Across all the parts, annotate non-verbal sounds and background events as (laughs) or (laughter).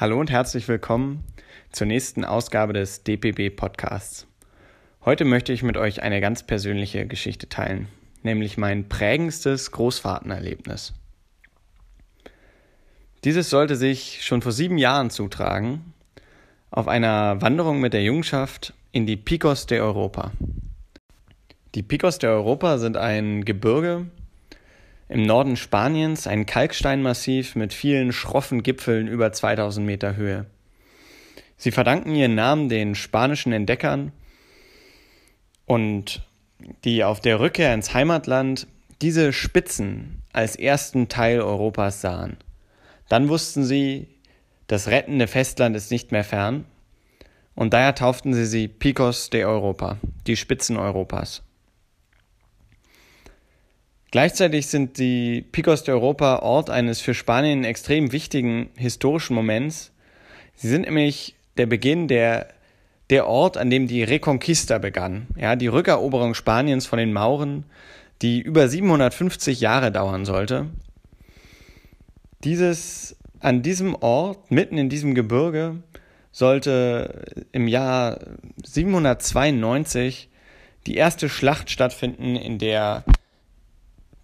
Hallo und herzlich willkommen zur nächsten Ausgabe des DPB Podcasts. Heute möchte ich mit euch eine ganz persönliche Geschichte teilen, nämlich mein prägendstes Großfahrtenerlebnis. Dieses sollte sich schon vor sieben Jahren zutragen, auf einer Wanderung mit der Jungschaft in die Picos de Europa. Die Picos de Europa sind ein Gebirge im Norden Spaniens ein Kalksteinmassiv mit vielen schroffen Gipfeln über 2000 Meter Höhe. Sie verdanken ihren Namen den spanischen Entdeckern und die auf der Rückkehr ins Heimatland diese Spitzen als ersten Teil Europas sahen. Dann wussten sie, das rettende Festland ist nicht mehr fern und daher tauften sie sie Picos de Europa, die Spitzen Europas. Gleichzeitig sind die Picos de Europa Ort eines für Spanien extrem wichtigen historischen Moments. Sie sind nämlich der Beginn der, der Ort, an dem die Reconquista begann, ja, die Rückeroberung Spaniens von den Mauren, die über 750 Jahre dauern sollte. Dieses, an diesem Ort, mitten in diesem Gebirge, sollte im Jahr 792 die erste Schlacht stattfinden, in der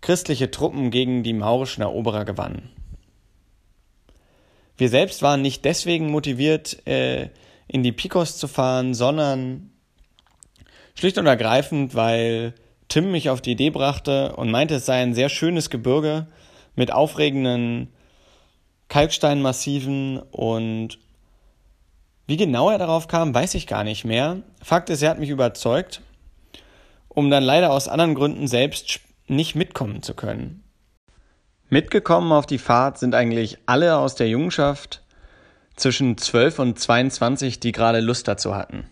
christliche Truppen gegen die maurischen Eroberer gewannen. Wir selbst waren nicht deswegen motiviert, äh, in die Picos zu fahren, sondern schlicht und ergreifend, weil Tim mich auf die Idee brachte und meinte, es sei ein sehr schönes Gebirge mit aufregenden Kalksteinmassiven und wie genau er darauf kam, weiß ich gar nicht mehr. Fakt ist, er hat mich überzeugt, um dann leider aus anderen Gründen selbst nicht mitkommen zu können. Mitgekommen auf die Fahrt sind eigentlich alle aus der Jungschaft zwischen 12 und 22, die gerade Lust dazu hatten.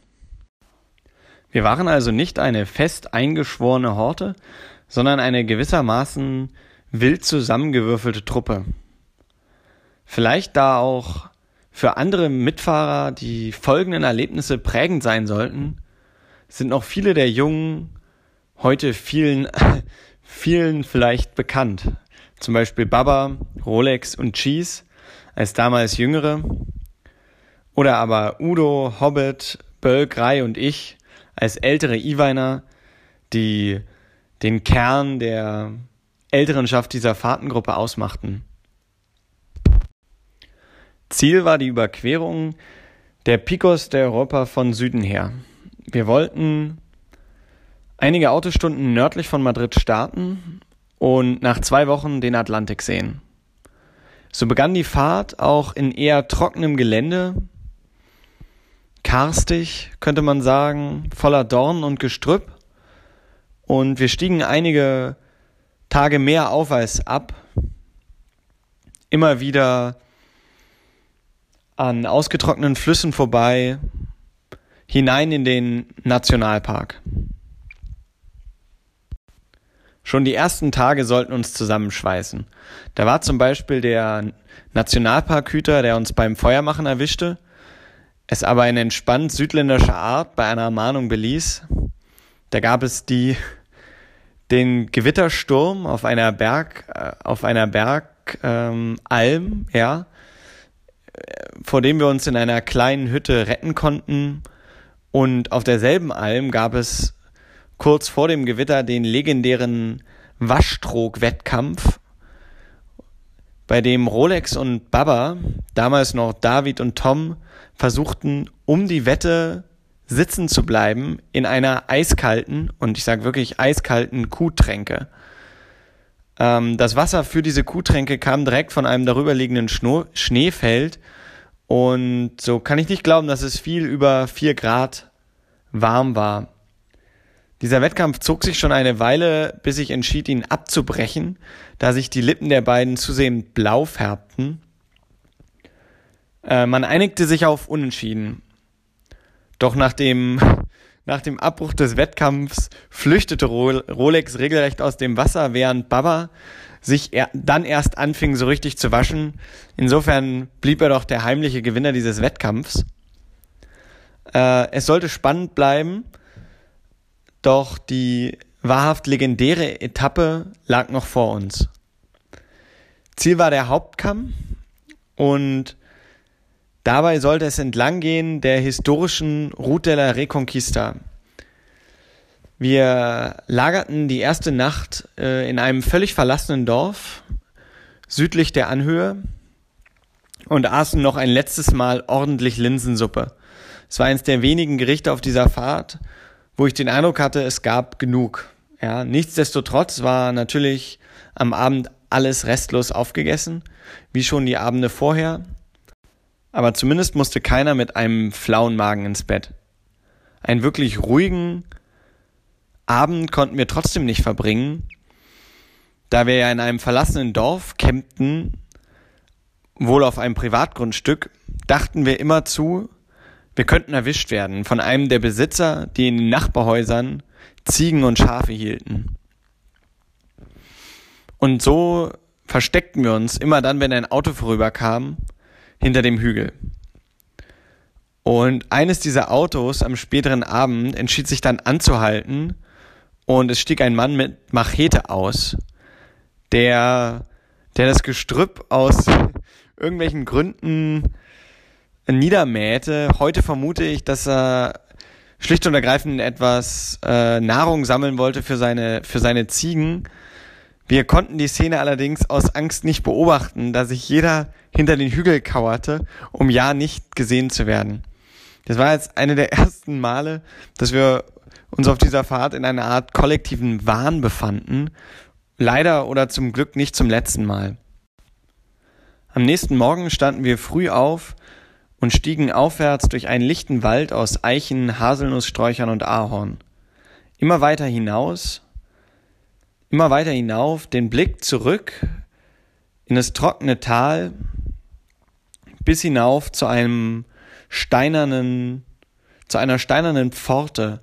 Wir waren also nicht eine fest eingeschworene Horte, sondern eine gewissermaßen wild zusammengewürfelte Truppe. Vielleicht da auch für andere Mitfahrer die folgenden Erlebnisse prägend sein sollten, sind noch viele der Jungen heute vielen vielen vielleicht bekannt. Zum Beispiel Baba, Rolex und Cheese als damals Jüngere. Oder aber Udo, Hobbit, Bölk, Rai und ich als ältere Iweiner, die den Kern der Älterenschaft dieser Fahrtengruppe ausmachten. Ziel war die Überquerung der Picos der Europa von Süden her. Wir wollten einige Autostunden nördlich von Madrid starten und nach zwei Wochen den Atlantik sehen. So begann die Fahrt auch in eher trockenem Gelände, karstig, könnte man sagen, voller Dorn und Gestrüpp. Und wir stiegen einige Tage mehr auf als ab. Immer wieder an ausgetrockneten Flüssen vorbei, hinein in den Nationalpark. Schon die ersten Tage sollten uns zusammenschweißen. Da war zum Beispiel der Nationalparkhüter, der uns beim Feuermachen erwischte, es aber in entspannt südländischer Art bei einer Ermahnung beließ. Da gab es die, den Gewittersturm auf einer Berg, äh, auf einer Bergalm, ähm, ja, vor dem wir uns in einer kleinen Hütte retten konnten. Und auf derselben Alm gab es kurz vor dem Gewitter den legendären Waschtrog-Wettkampf, bei dem Rolex und Baba, damals noch David und Tom, versuchten, um die Wette sitzen zu bleiben in einer eiskalten, und ich sage wirklich eiskalten Kuhtränke. Ähm, das Wasser für diese Kuhtränke kam direkt von einem darüberliegenden Schno Schneefeld und so kann ich nicht glauben, dass es viel über vier Grad warm war. Dieser Wettkampf zog sich schon eine Weile, bis ich entschied, ihn abzubrechen, da sich die Lippen der beiden zusehends blau färbten. Äh, man einigte sich auf Unentschieden. Doch nach dem, nach dem Abbruch des Wettkampfs flüchtete Rolex regelrecht aus dem Wasser, während Baba sich er, dann erst anfing, so richtig zu waschen. Insofern blieb er doch der heimliche Gewinner dieses Wettkampfs. Äh, es sollte spannend bleiben doch die wahrhaft legendäre Etappe lag noch vor uns. Ziel war der Hauptkamm und Dabei sollte es entlang gehen der historischen Route de la Reconquista. Wir lagerten die erste Nacht äh, in einem völlig verlassenen Dorf südlich der Anhöhe und aßen noch ein letztes Mal ordentlich Linsensuppe. Es war eines der wenigen Gerichte auf dieser Fahrt, wo ich den Eindruck hatte, es gab genug. Ja, nichtsdestotrotz war natürlich am Abend alles restlos aufgegessen, wie schon die Abende vorher. Aber zumindest musste keiner mit einem flauen Magen ins Bett. Einen wirklich ruhigen Abend konnten wir trotzdem nicht verbringen, da wir ja in einem verlassenen Dorf campten, wohl auf einem Privatgrundstück, dachten wir immer zu, wir könnten erwischt werden von einem der Besitzer, die in den Nachbarhäusern Ziegen und Schafe hielten. Und so versteckten wir uns immer dann, wenn ein Auto vorüberkam, hinter dem Hügel. Und eines dieser Autos am späteren Abend entschied sich dann anzuhalten und es stieg ein Mann mit Machete aus, der, der das Gestrüpp aus irgendwelchen Gründen niedermähte. Heute vermute ich, dass er schlicht und ergreifend etwas äh, Nahrung sammeln wollte für seine, für seine Ziegen. Wir konnten die Szene allerdings aus Angst nicht beobachten, da sich jeder hinter den Hügel kauerte, um ja nicht gesehen zu werden. Das war jetzt eine der (laughs) ersten Male, dass wir uns auf dieser Fahrt in einer Art kollektiven Wahn befanden. Leider oder zum Glück nicht zum letzten Mal. Am nächsten Morgen standen wir früh auf und stiegen aufwärts durch einen lichten Wald aus Eichen, Haselnusssträuchern und Ahorn. Immer weiter hinaus, immer weiter hinauf, den Blick zurück in das trockene Tal bis hinauf zu einem steinernen, zu einer steinernen Pforte.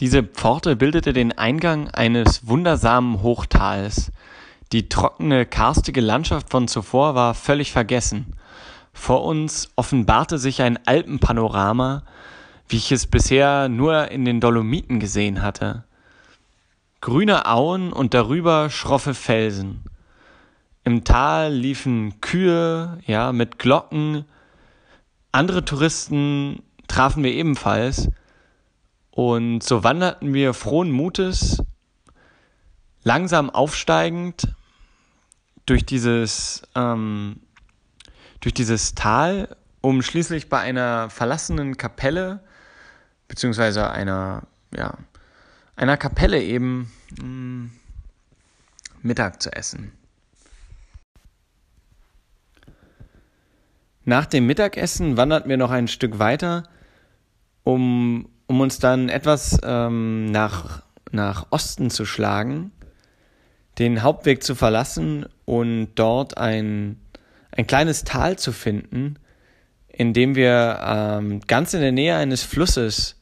Diese Pforte bildete den Eingang eines wundersamen Hochtals. Die trockene, karstige Landschaft von zuvor war völlig vergessen. Vor uns offenbarte sich ein Alpenpanorama, wie ich es bisher nur in den Dolomiten gesehen hatte. Grüne Auen und darüber schroffe Felsen. Im Tal liefen Kühe, ja, mit Glocken. Andere Touristen trafen wir ebenfalls. Und so wanderten wir frohen Mutes, langsam aufsteigend durch dieses, ähm, durch dieses Tal, um schließlich bei einer verlassenen Kapelle, beziehungsweise einer, ja, einer Kapelle eben mh, mm, Mittag zu essen. Nach dem Mittagessen wanderten wir noch ein Stück weiter, um, um uns dann etwas ähm, nach, nach Osten zu schlagen, den Hauptweg zu verlassen und dort ein, ein kleines Tal zu finden, in dem wir ähm, ganz in der Nähe eines Flusses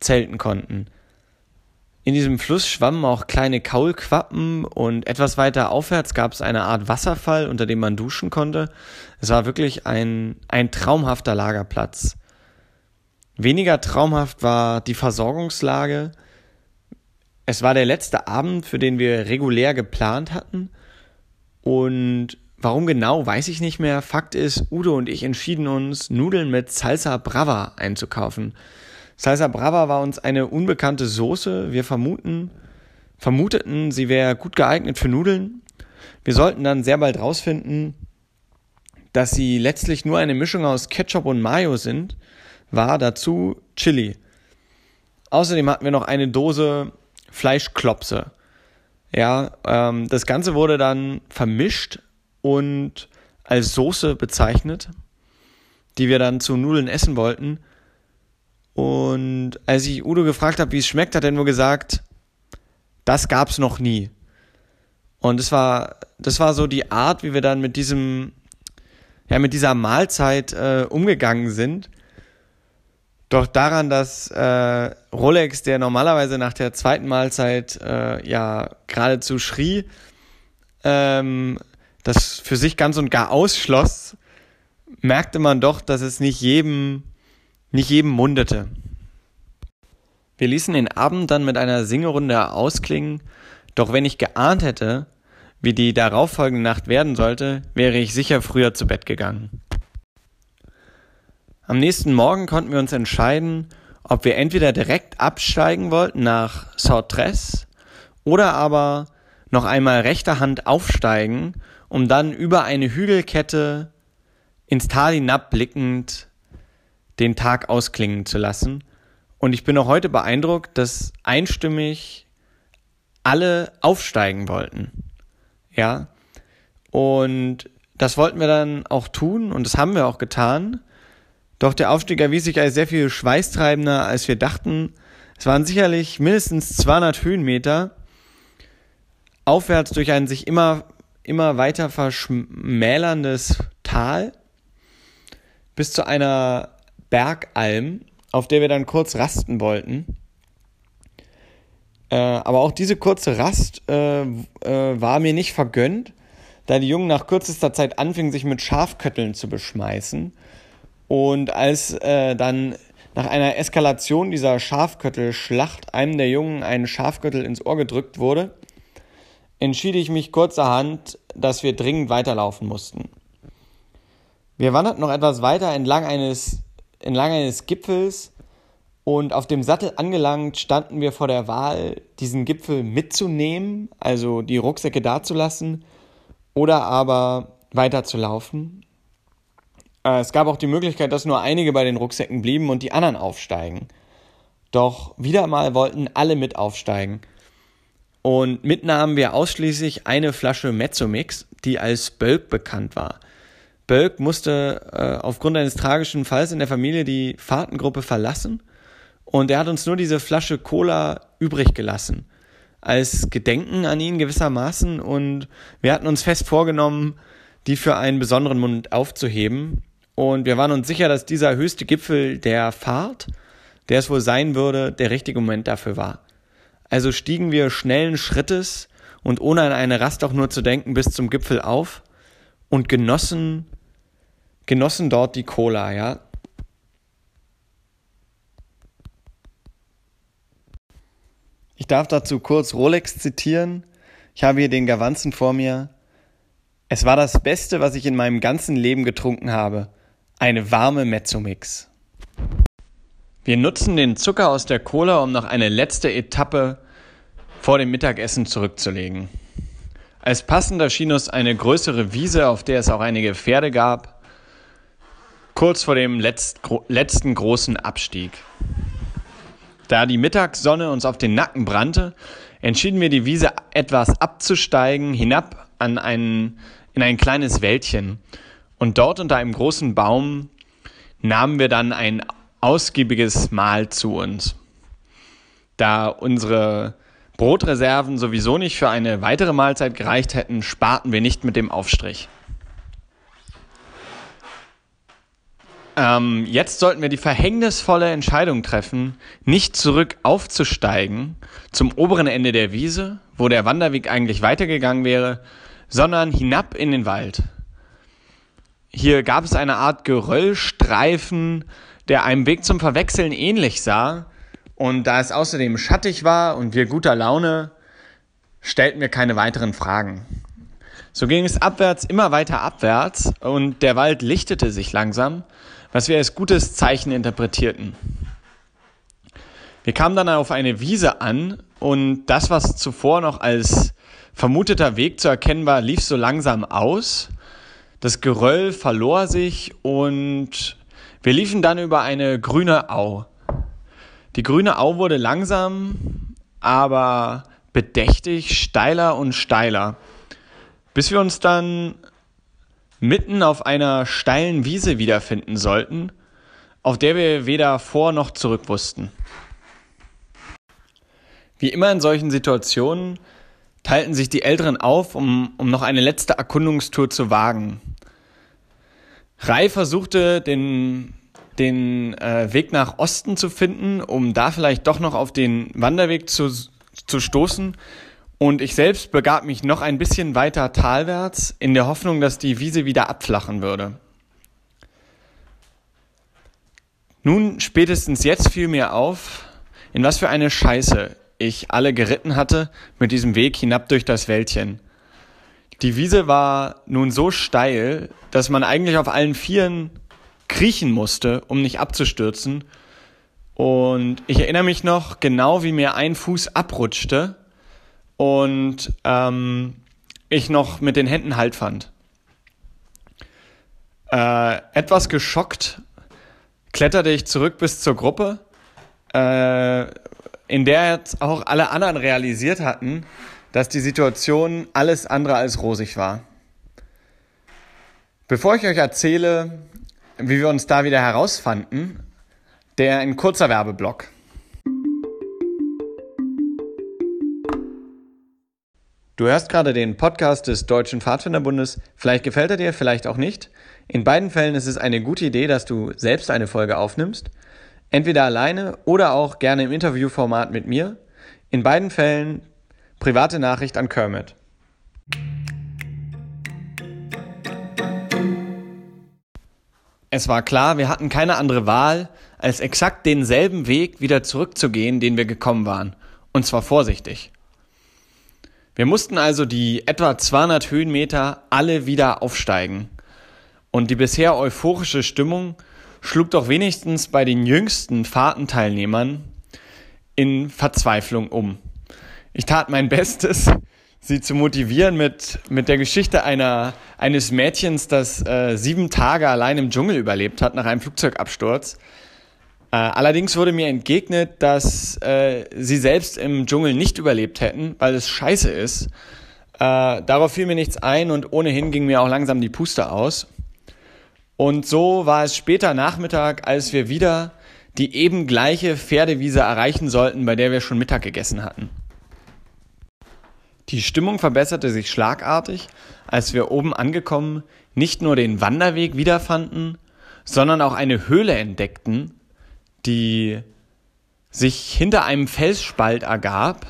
zelten konnten. In diesem Fluss schwammen auch kleine Kaulquappen und etwas weiter aufwärts gab es eine Art Wasserfall, unter dem man duschen konnte. Es war wirklich ein, ein traumhafter Lagerplatz. Weniger traumhaft war die Versorgungslage. Es war der letzte Abend, für den wir regulär geplant hatten. Und warum genau, weiß ich nicht mehr. Fakt ist, Udo und ich entschieden uns, Nudeln mit Salsa Brava einzukaufen. Salsa Brava war uns eine unbekannte Soße. Wir vermuten, vermuteten, sie wäre gut geeignet für Nudeln. Wir sollten dann sehr bald rausfinden, dass sie letztlich nur eine Mischung aus Ketchup und Mayo sind, war dazu Chili. Außerdem hatten wir noch eine Dose Fleischklopse. Ja, ähm, das Ganze wurde dann vermischt und als Soße bezeichnet, die wir dann zu Nudeln essen wollten. Und als ich Udo gefragt habe, wie es schmeckt, hat er nur gesagt, das gab's noch nie. Und das war, das war so die Art, wie wir dann mit diesem, ja, mit dieser Mahlzeit äh, umgegangen sind. Doch daran, dass äh, Rolex, der normalerweise nach der zweiten Mahlzeit äh, ja geradezu schrie, ähm, das für sich ganz und gar ausschloss, merkte man doch, dass es nicht jedem nicht jedem mundete. Wir ließen den Abend dann mit einer Singerunde ausklingen, doch wenn ich geahnt hätte, wie die darauffolgende Nacht werden sollte, wäre ich sicher früher zu Bett gegangen. Am nächsten Morgen konnten wir uns entscheiden, ob wir entweder direkt absteigen wollten nach Sautress oder aber noch einmal rechter Hand aufsteigen, um dann über eine Hügelkette ins Tal hinabblickend den Tag ausklingen zu lassen. Und ich bin noch heute beeindruckt, dass einstimmig alle aufsteigen wollten. Ja. Und das wollten wir dann auch tun und das haben wir auch getan. Doch der Aufstieg erwies sich als sehr viel schweißtreibender, als wir dachten. Es waren sicherlich mindestens 200 Höhenmeter aufwärts durch ein sich immer, immer weiter verschmälerndes Tal bis zu einer Bergalm, auf der wir dann kurz rasten wollten. Äh, aber auch diese kurze Rast äh, äh, war mir nicht vergönnt, da die Jungen nach kürzester Zeit anfingen, sich mit Schafkötteln zu beschmeißen. Und als äh, dann nach einer Eskalation dieser Schafköttelschlacht einem der Jungen ein Schafköttel ins Ohr gedrückt wurde, entschied ich mich kurzerhand, dass wir dringend weiterlaufen mussten. Wir wanderten noch etwas weiter entlang eines, entlang eines Gipfels und auf dem Sattel angelangt standen wir vor der Wahl, diesen Gipfel mitzunehmen, also die Rucksäcke dazulassen oder aber weiterzulaufen. Äh, es gab auch die Möglichkeit, dass nur einige bei den Rucksäcken blieben und die anderen aufsteigen. Doch wieder mal wollten alle mit aufsteigen. Und mitnahmen wir ausschließlich eine Flasche Mezzomix, die als Bölk bekannt war. Bölk musste äh, aufgrund eines tragischen Falls in der Familie die Fahrtengruppe verlassen und er hat uns nur diese Flasche Cola übrig gelassen. Als Gedenken an ihn gewissermaßen und wir hatten uns fest vorgenommen, die für einen besonderen Mund aufzuheben. Und wir waren uns sicher, dass dieser höchste Gipfel der Fahrt, der es wohl sein würde, der richtige Moment dafür war. Also stiegen wir schnellen Schrittes und ohne an eine Rast auch nur zu denken bis zum Gipfel auf und genossen, genossen dort die Cola, ja. Ich darf dazu kurz Rolex zitieren. Ich habe hier den Gavanzen vor mir. Es war das Beste, was ich in meinem ganzen Leben getrunken habe. Eine warme Mezzomix. Wir nutzen den Zucker aus der Cola, um noch eine letzte Etappe vor dem Mittagessen zurückzulegen. Als passender schien uns eine größere Wiese, auf der es auch einige Pferde gab, kurz vor dem letzt, gro letzten großen Abstieg. Da die Mittagssonne uns auf den Nacken brannte, entschieden wir die Wiese etwas abzusteigen, hinab an ein, in ein kleines Wäldchen. Und dort unter einem großen Baum nahmen wir dann ein ausgiebiges Mahl zu uns. Da unsere Brotreserven sowieso nicht für eine weitere Mahlzeit gereicht hätten, sparten wir nicht mit dem Aufstrich. Ähm, jetzt sollten wir die verhängnisvolle Entscheidung treffen, nicht zurück aufzusteigen zum oberen Ende der Wiese, wo der Wanderweg eigentlich weitergegangen wäre, sondern hinab in den Wald. Hier gab es eine Art Geröllstreifen, der einem Weg zum Verwechseln ähnlich sah. Und da es außerdem schattig war und wir guter Laune, stellten wir keine weiteren Fragen. So ging es abwärts immer weiter abwärts und der Wald lichtete sich langsam, was wir als gutes Zeichen interpretierten. Wir kamen dann auf eine Wiese an und das, was zuvor noch als vermuteter Weg zu erkennen war, lief so langsam aus. Das Geröll verlor sich und wir liefen dann über eine grüne Au. Die grüne Au wurde langsam, aber bedächtig steiler und steiler, bis wir uns dann mitten auf einer steilen Wiese wiederfinden sollten, auf der wir weder vor noch zurück wussten. Wie immer in solchen Situationen teilten sich die Älteren auf, um, um noch eine letzte Erkundungstour zu wagen. Rai versuchte, den, den äh, Weg nach Osten zu finden, um da vielleicht doch noch auf den Wanderweg zu, zu stoßen. Und ich selbst begab mich noch ein bisschen weiter talwärts, in der Hoffnung, dass die Wiese wieder abflachen würde. Nun, spätestens jetzt fiel mir auf, in was für eine Scheiße ich alle geritten hatte mit diesem Weg hinab durch das Wäldchen. Die Wiese war nun so steil, dass man eigentlich auf allen Vieren kriechen musste, um nicht abzustürzen. Und ich erinnere mich noch genau, wie mir ein Fuß abrutschte und ähm, ich noch mit den Händen Halt fand. Äh, etwas geschockt kletterte ich zurück bis zur Gruppe, äh, in der jetzt auch alle anderen realisiert hatten, dass die Situation alles andere als rosig war. Bevor ich euch erzähle, wie wir uns da wieder herausfanden, der ein kurzer Werbeblock. Du hörst gerade den Podcast des Deutschen Pfadfinderbundes. Vielleicht gefällt er dir, vielleicht auch nicht. In beiden Fällen ist es eine gute Idee, dass du selbst eine Folge aufnimmst. Entweder alleine oder auch gerne im Interviewformat mit mir. In beiden Fällen private Nachricht an Kermit. Es war klar, wir hatten keine andere Wahl, als exakt denselben Weg wieder zurückzugehen, den wir gekommen waren. Und zwar vorsichtig. Wir mussten also die etwa 200 Höhenmeter alle wieder aufsteigen. Und die bisher euphorische Stimmung schlug doch wenigstens bei den jüngsten Fahrtenteilnehmern in Verzweiflung um. Ich tat mein Bestes, sie zu motivieren mit, mit der Geschichte einer, eines Mädchens, das äh, sieben Tage allein im Dschungel überlebt hat nach einem Flugzeugabsturz. Äh, allerdings wurde mir entgegnet, dass äh, sie selbst im Dschungel nicht überlebt hätten, weil es scheiße ist. Äh, darauf fiel mir nichts ein und ohnehin ging mir auch langsam die Puste aus. Und so war es später Nachmittag, als wir wieder die eben gleiche Pferdewiese erreichen sollten, bei der wir schon Mittag gegessen hatten. Die Stimmung verbesserte sich schlagartig, als wir oben angekommen nicht nur den Wanderweg wiederfanden, sondern auch eine Höhle entdeckten, die sich hinter einem Felsspalt ergab.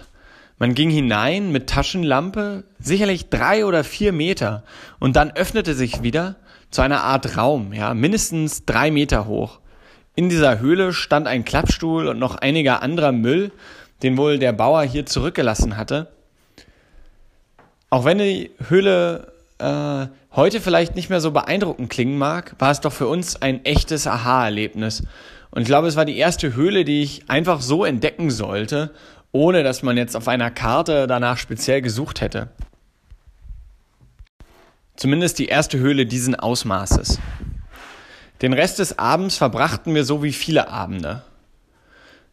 Man ging hinein mit Taschenlampe, sicherlich drei oder vier Meter, und dann öffnete sich wieder zu einer Art Raum, ja, mindestens drei Meter hoch. In dieser Höhle stand ein Klappstuhl und noch einiger anderer Müll, den wohl der Bauer hier zurückgelassen hatte. Auch wenn die Höhle äh, heute vielleicht nicht mehr so beeindruckend klingen mag, war es doch für uns ein echtes Aha-Erlebnis. Und ich glaube, es war die erste Höhle, die ich einfach so entdecken sollte, ohne dass man jetzt auf einer Karte danach speziell gesucht hätte. Zumindest die erste Höhle diesen Ausmaßes. Den Rest des Abends verbrachten wir so wie viele Abende.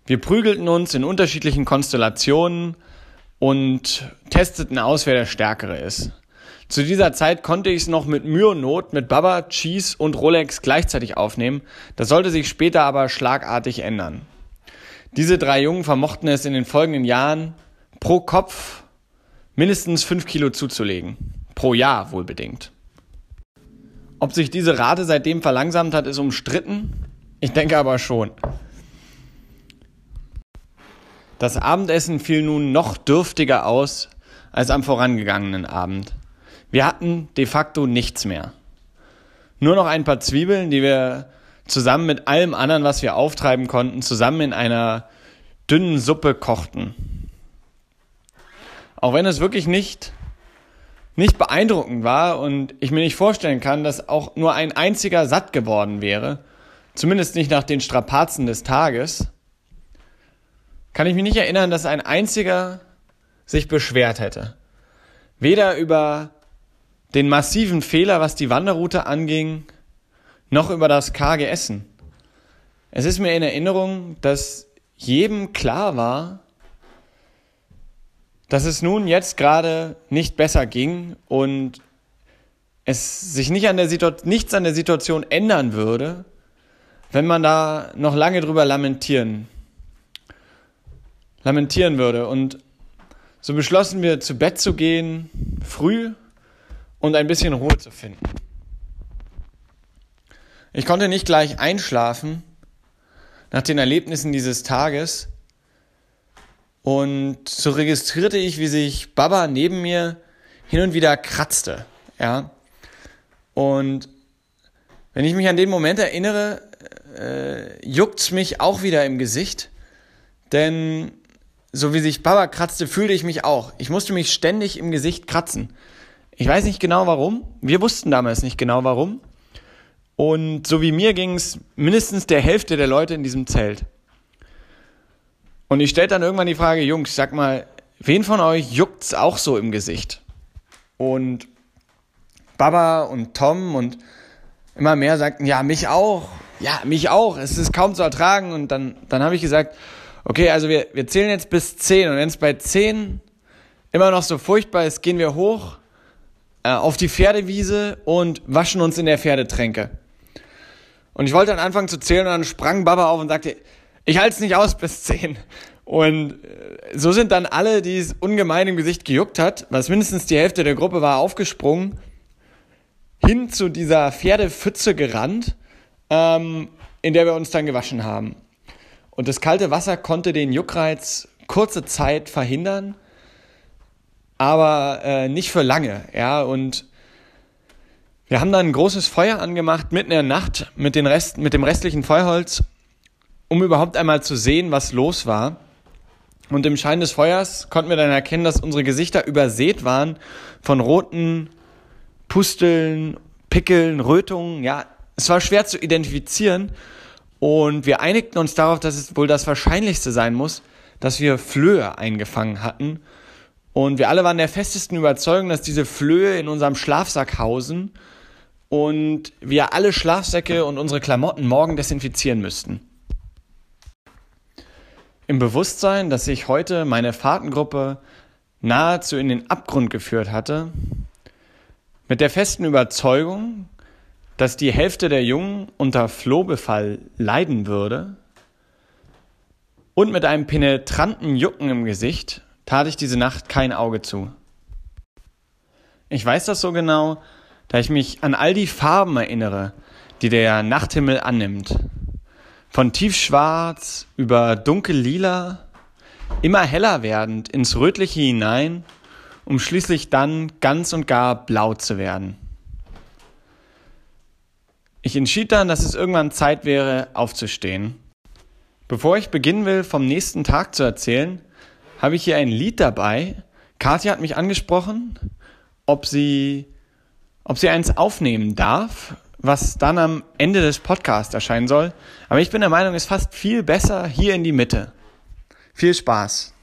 Wir prügelten uns in unterschiedlichen Konstellationen und testeten aus, wer der Stärkere ist. Zu dieser Zeit konnte ich es noch mit Mühe und Not mit Baba, Cheese und Rolex gleichzeitig aufnehmen. Das sollte sich später aber schlagartig ändern. Diese drei Jungen vermochten es in den folgenden Jahren pro Kopf mindestens fünf Kilo zuzulegen. Pro Jahr wohlbedingt. Ob sich diese Rate seitdem verlangsamt hat, ist umstritten. Ich denke aber schon. Das Abendessen fiel nun noch dürftiger aus als am vorangegangenen Abend. Wir hatten de facto nichts mehr. Nur noch ein paar Zwiebeln, die wir zusammen mit allem anderen, was wir auftreiben konnten, zusammen in einer dünnen Suppe kochten. Auch wenn es wirklich nicht, nicht beeindruckend war und ich mir nicht vorstellen kann, dass auch nur ein einziger satt geworden wäre, zumindest nicht nach den Strapazen des Tages, kann ich mich nicht erinnern, dass ein einziger sich beschwert hätte. Weder über den massiven Fehler, was die Wanderroute anging, noch über das karge Essen. Es ist mir in Erinnerung, dass jedem klar war, dass es nun jetzt gerade nicht besser ging und es sich nicht an der nichts an der Situation ändern würde, wenn man da noch lange drüber lamentieren, lamentieren würde. Und so beschlossen wir, zu Bett zu gehen, früh und ein bisschen Ruhe zu finden. Ich konnte nicht gleich einschlafen nach den Erlebnissen dieses Tages und so registrierte ich, wie sich Baba neben mir hin und wieder kratzte, ja. Und wenn ich mich an den Moment erinnere, äh, juckt's mich auch wieder im Gesicht, denn so wie sich Baba kratzte, fühlte ich mich auch. Ich musste mich ständig im Gesicht kratzen. Ich weiß nicht genau warum. Wir wussten damals nicht genau warum. Und so wie mir ging es mindestens der Hälfte der Leute in diesem Zelt. Und ich stellte dann irgendwann die Frage, Jungs, sag mal, wen von euch juckt's auch so im Gesicht? Und Baba und Tom und immer mehr sagten, ja, mich auch. Ja, mich auch. Es ist kaum zu ertragen. Und dann, dann habe ich gesagt, okay, also wir, wir zählen jetzt bis 10. Und wenn es bei 10 immer noch so furchtbar ist, gehen wir hoch äh, auf die Pferdewiese und waschen uns in der Pferdetränke. Und ich wollte dann anfangen zu zählen und dann sprang Baba auf und sagte, ich halte es nicht aus bis 10. Und äh, so sind dann alle, die es ungemein im Gesicht gejuckt hat, was mindestens die Hälfte der Gruppe war, aufgesprungen, hin zu dieser Pferdepfütze gerannt, ähm, in der wir uns dann gewaschen haben. Und das kalte Wasser konnte den Juckreiz kurze Zeit verhindern, aber äh, nicht für lange. Ja, und wir haben dann ein großes Feuer angemacht mitten in der Nacht mit, den Rest, mit dem restlichen Feuerholz, um überhaupt einmal zu sehen, was los war. Und im Schein des Feuers konnten wir dann erkennen, dass unsere Gesichter übersät waren von roten Pusteln, Pickeln, Rötungen. Ja, es war schwer zu identifizieren. Und wir einigten uns darauf, dass es wohl das Wahrscheinlichste sein muss, dass wir Flöhe eingefangen hatten. Und wir alle waren der festesten Überzeugung, dass diese Flöhe in unserem Schlafsack hausen und wir alle Schlafsäcke und unsere Klamotten morgen desinfizieren müssten. Im Bewusstsein, dass ich heute meine Fahrtengruppe nahezu in den Abgrund geführt hatte, mit der festen Überzeugung, dass die Hälfte der Jungen unter Flohbefall leiden würde, und mit einem penetranten Jucken im Gesicht tat ich diese Nacht kein Auge zu. Ich weiß das so genau, da ich mich an all die Farben erinnere, die der Nachthimmel annimmt. Von tiefschwarz über dunkellila, immer heller werdend ins Rötliche hinein, um schließlich dann ganz und gar blau zu werden. Ich entschied dann, dass es irgendwann Zeit wäre, aufzustehen. Bevor ich beginnen will, vom nächsten Tag zu erzählen, habe ich hier ein Lied dabei. Katja hat mich angesprochen, ob sie, ob sie eins aufnehmen darf was dann am Ende des Podcasts erscheinen soll. Aber ich bin der Meinung, es ist fast viel besser hier in die Mitte. Viel Spaß.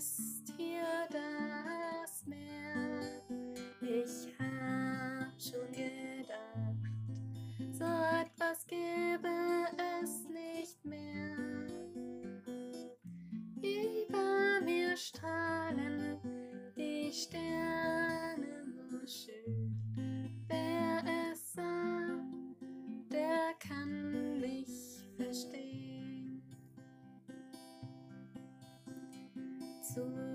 Zu lange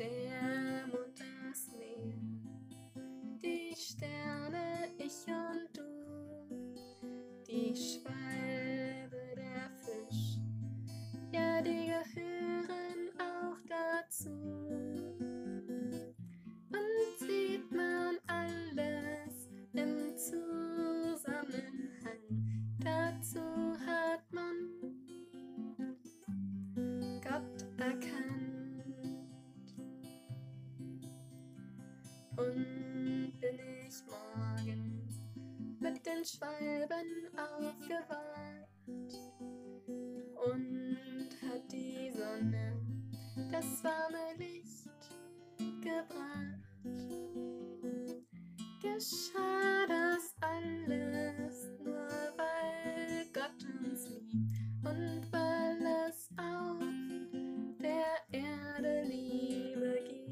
der Schwalben aufgewacht und hat die Sonne das warme Licht gebracht. Geschah das alles nur weil Gott uns liebt und weil es auf der Erde Liebe gibt.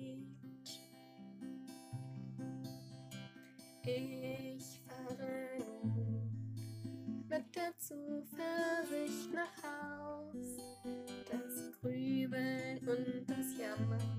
mit Zuversicht nach Haus. Das Grübeln und das Jammern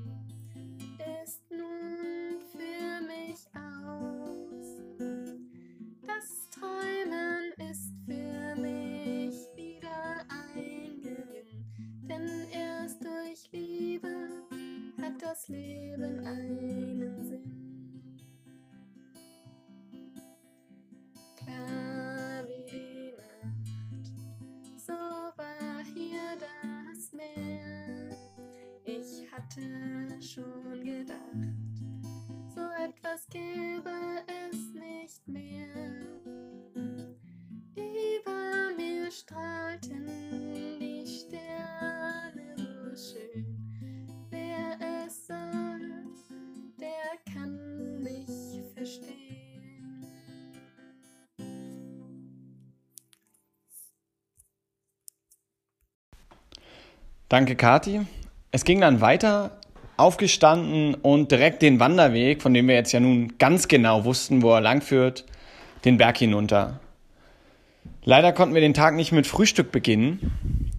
Danke, Kati. Es ging dann weiter, aufgestanden und direkt den Wanderweg, von dem wir jetzt ja nun ganz genau wussten, wo er langführt, den Berg hinunter. Leider konnten wir den Tag nicht mit Frühstück beginnen.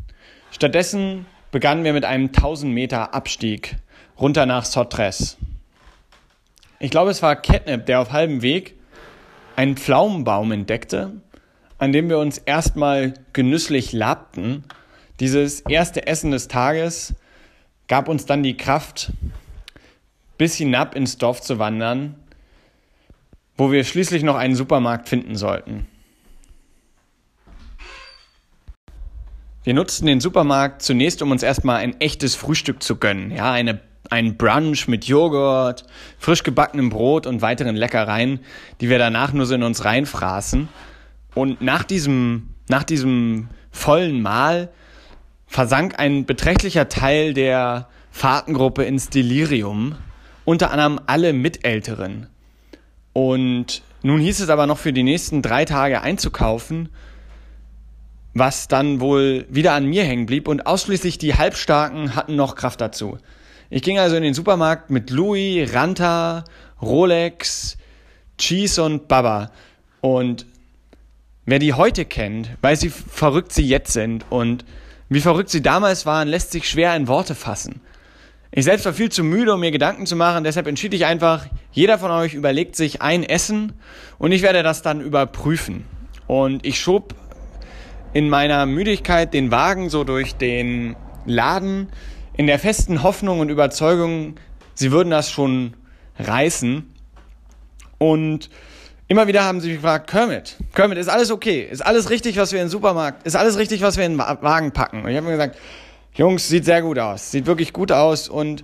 Stattdessen begannen wir mit einem 1000 Meter Abstieg runter nach Sotres. Ich glaube, es war Catnip, der auf halbem Weg einen Pflaumenbaum entdeckte, an dem wir uns erstmal genüsslich labten. Dieses erste Essen des Tages gab uns dann die Kraft, bis hinab ins Dorf zu wandern, wo wir schließlich noch einen Supermarkt finden sollten. Wir nutzten den Supermarkt zunächst, um uns erstmal ein echtes Frühstück zu gönnen. Ja, eine, ein Brunch mit Joghurt, frisch gebackenem Brot und weiteren Leckereien, die wir danach nur so in uns reinfraßen. Und nach diesem, nach diesem vollen Mahl versank ein beträchtlicher Teil der Fahrtengruppe ins Delirium, unter anderem alle Mitälteren. Und nun hieß es aber noch für die nächsten drei Tage einzukaufen, was dann wohl wieder an mir hängen blieb und ausschließlich die Halbstarken hatten noch Kraft dazu. Ich ging also in den Supermarkt mit Louis, Ranta, Rolex, Cheese und Baba. Und wer die heute kennt, weiß, wie verrückt sie jetzt sind und wie verrückt sie damals waren, lässt sich schwer in Worte fassen. Ich selbst war viel zu müde, um mir Gedanken zu machen, deshalb entschied ich einfach, jeder von euch überlegt sich ein Essen und ich werde das dann überprüfen. Und ich schob in meiner Müdigkeit den Wagen so durch den Laden in der festen Hoffnung und Überzeugung, sie würden das schon reißen. Und immer wieder haben sie mich gefragt, Kermit, Kermit, ist alles okay? Ist alles richtig, was wir in den Supermarkt, ist alles richtig, was wir in den Wagen packen? Und ich habe mir gesagt, Jungs, sieht sehr gut aus, sieht wirklich gut aus und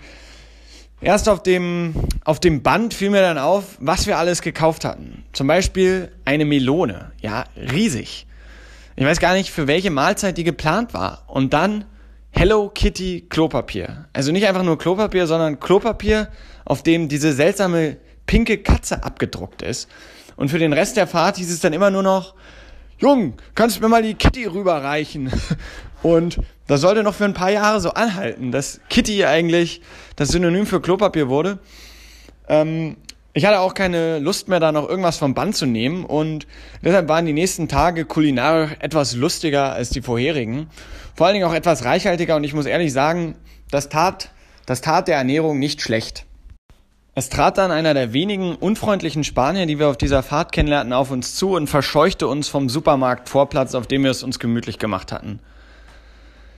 Erst auf dem, auf dem Band fiel mir dann auf, was wir alles gekauft hatten. Zum Beispiel eine Melone. Ja, riesig. Ich weiß gar nicht, für welche Mahlzeit die geplant war. Und dann Hello Kitty Klopapier. Also nicht einfach nur Klopapier, sondern Klopapier, auf dem diese seltsame pinke Katze abgedruckt ist. Und für den Rest der Fahrt hieß es dann immer nur noch, Jung, kannst du mir mal die Kitty rüberreichen? (laughs) Und das sollte noch für ein paar Jahre so anhalten, dass Kitty eigentlich das Synonym für Klopapier wurde. Ähm, ich hatte auch keine Lust mehr, da noch irgendwas vom Band zu nehmen und deshalb waren die nächsten Tage kulinarisch etwas lustiger als die vorherigen. Vor allen Dingen auch etwas reichhaltiger und ich muss ehrlich sagen, das tat, das tat der Ernährung nicht schlecht. Es trat dann einer der wenigen unfreundlichen Spanier, die wir auf dieser Fahrt kennenlernten, auf uns zu und verscheuchte uns vom Supermarktvorplatz, auf dem wir es uns gemütlich gemacht hatten.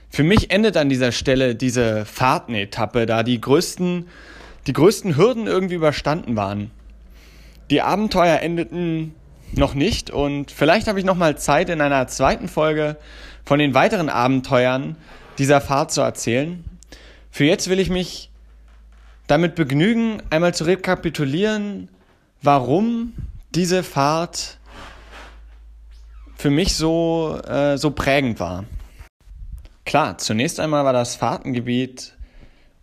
Für mich endet an dieser Stelle diese Fahrtenetappe, da die größten, die größten Hürden irgendwie überstanden waren. Die Abenteuer endeten noch nicht und vielleicht habe ich noch mal Zeit in einer zweiten Folge von den weiteren Abenteuern dieser Fahrt zu erzählen. Für jetzt will ich mich damit begnügen, einmal zu rekapitulieren, warum diese Fahrt für mich so, äh, so prägend war. Klar, zunächst einmal war das Fahrtengebiet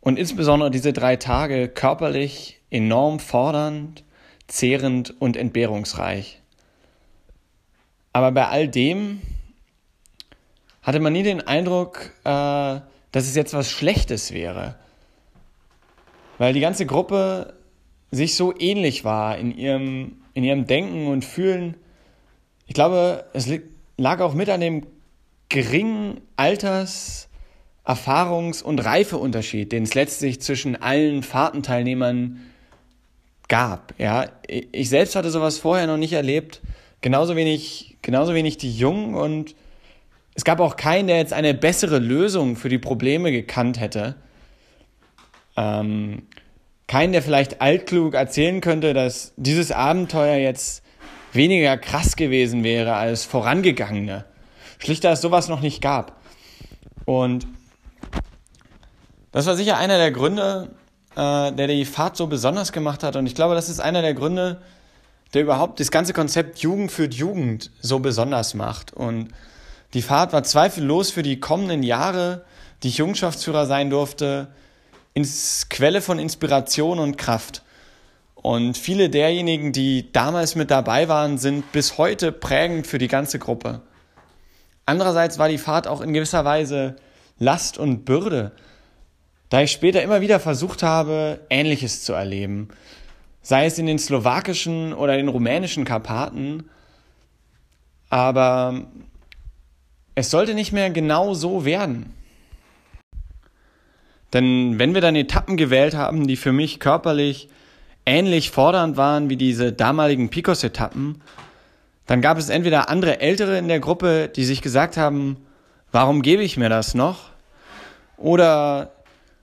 und insbesondere diese drei Tage körperlich enorm fordernd, zehrend und entbehrungsreich. Aber bei all dem hatte man nie den Eindruck, äh, dass es jetzt was Schlechtes wäre, weil die ganze Gruppe sich so ähnlich war in ihrem, in ihrem Denken und Fühlen. Ich glaube, es lag auch mit an dem geringen Alters, Erfahrungs- und Reifeunterschied, den es letztlich zwischen allen Fahrtenteilnehmern gab. Ja, ich selbst hatte sowas vorher noch nicht erlebt. Genauso wenig, genauso wenig die Jungen und es gab auch keinen, der jetzt eine bessere Lösung für die Probleme gekannt hätte. Ähm, keinen, der vielleicht altklug erzählen könnte, dass dieses Abenteuer jetzt weniger krass gewesen wäre als vorangegangene. Schlichter es sowas noch nicht gab. Und das war sicher einer der Gründe, äh, der die Fahrt so besonders gemacht hat. Und ich glaube, das ist einer der Gründe, der überhaupt das ganze Konzept Jugend führt Jugend so besonders macht. Und die Fahrt war zweifellos für die kommenden Jahre, die ich Jungschaftsführer sein durfte, ins Quelle von Inspiration und Kraft. Und viele derjenigen, die damals mit dabei waren, sind bis heute prägend für die ganze Gruppe. Andererseits war die Fahrt auch in gewisser Weise Last und Bürde, da ich später immer wieder versucht habe, Ähnliches zu erleben, sei es in den slowakischen oder den rumänischen Karpaten, aber es sollte nicht mehr genau so werden. Denn wenn wir dann Etappen gewählt haben, die für mich körperlich ähnlich fordernd waren wie diese damaligen Picos-Etappen, dann gab es entweder andere Ältere in der Gruppe, die sich gesagt haben, warum gebe ich mir das noch? Oder,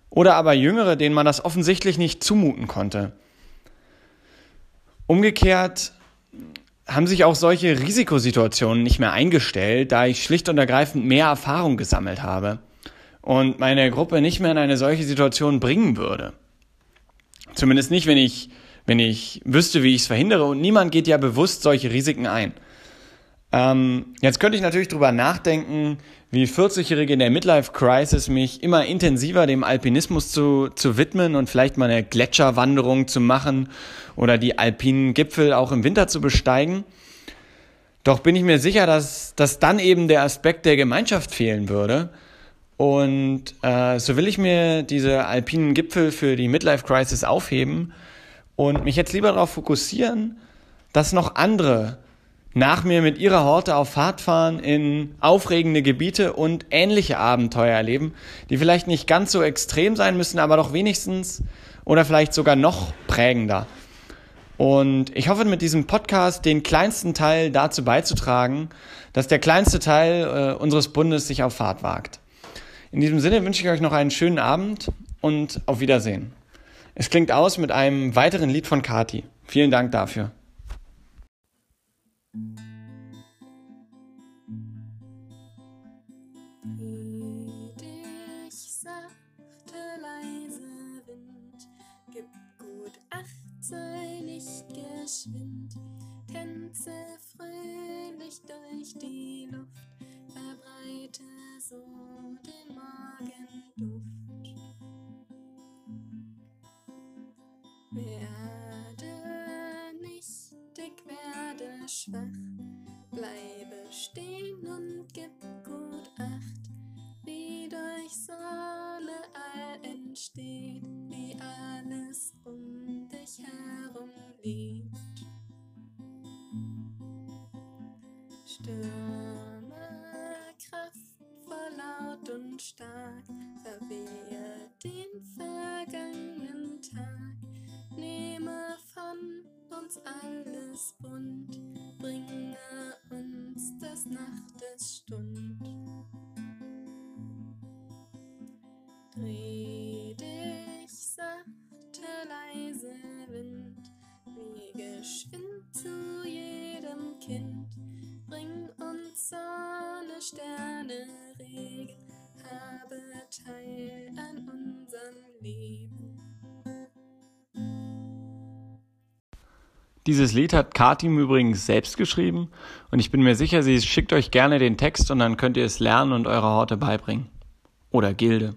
oder aber Jüngere, denen man das offensichtlich nicht zumuten konnte. Umgekehrt haben sich auch solche Risikosituationen nicht mehr eingestellt, da ich schlicht und ergreifend mehr Erfahrung gesammelt habe und meine Gruppe nicht mehr in eine solche Situation bringen würde. Zumindest nicht, wenn ich, wenn ich wüsste, wie ich es verhindere und niemand geht ja bewusst solche Risiken ein. Ähm, jetzt könnte ich natürlich drüber nachdenken, wie 40-Jährige in der Midlife Crisis mich immer intensiver dem Alpinismus zu, zu widmen und vielleicht mal eine Gletscherwanderung zu machen oder die alpinen Gipfel auch im Winter zu besteigen. Doch bin ich mir sicher, dass, dass dann eben der Aspekt der Gemeinschaft fehlen würde und äh, so will ich mir diese alpinen Gipfel für die Midlife Crisis aufheben und mich jetzt lieber darauf fokussieren, dass noch andere nach mir mit ihrer Horte auf Fahrt fahren in aufregende Gebiete und ähnliche Abenteuer erleben, die vielleicht nicht ganz so extrem sein müssen, aber doch wenigstens oder vielleicht sogar noch prägender. Und ich hoffe, mit diesem Podcast den kleinsten Teil dazu beizutragen, dass der kleinste Teil äh, unseres Bundes sich auf Fahrt wagt. In diesem Sinne wünsche ich euch noch einen schönen Abend und auf Wiedersehen. Es klingt aus mit einem weiteren Lied von Kati. Vielen Dank dafür. tänze fröhlich durch die Luft, verbreite so den Morgenduft. Werde nicht dick, werde schwach, bleibe stehen und gib gut Acht, wie durch Sonne all entsteht, wie alles um dich herum liegt. Stürme Nachtes Stund. Dreh Dieses Lied hat Katim übrigens selbst geschrieben und ich bin mir sicher, sie schickt euch gerne den Text und dann könnt ihr es lernen und eurer Horte beibringen. Oder Gilde.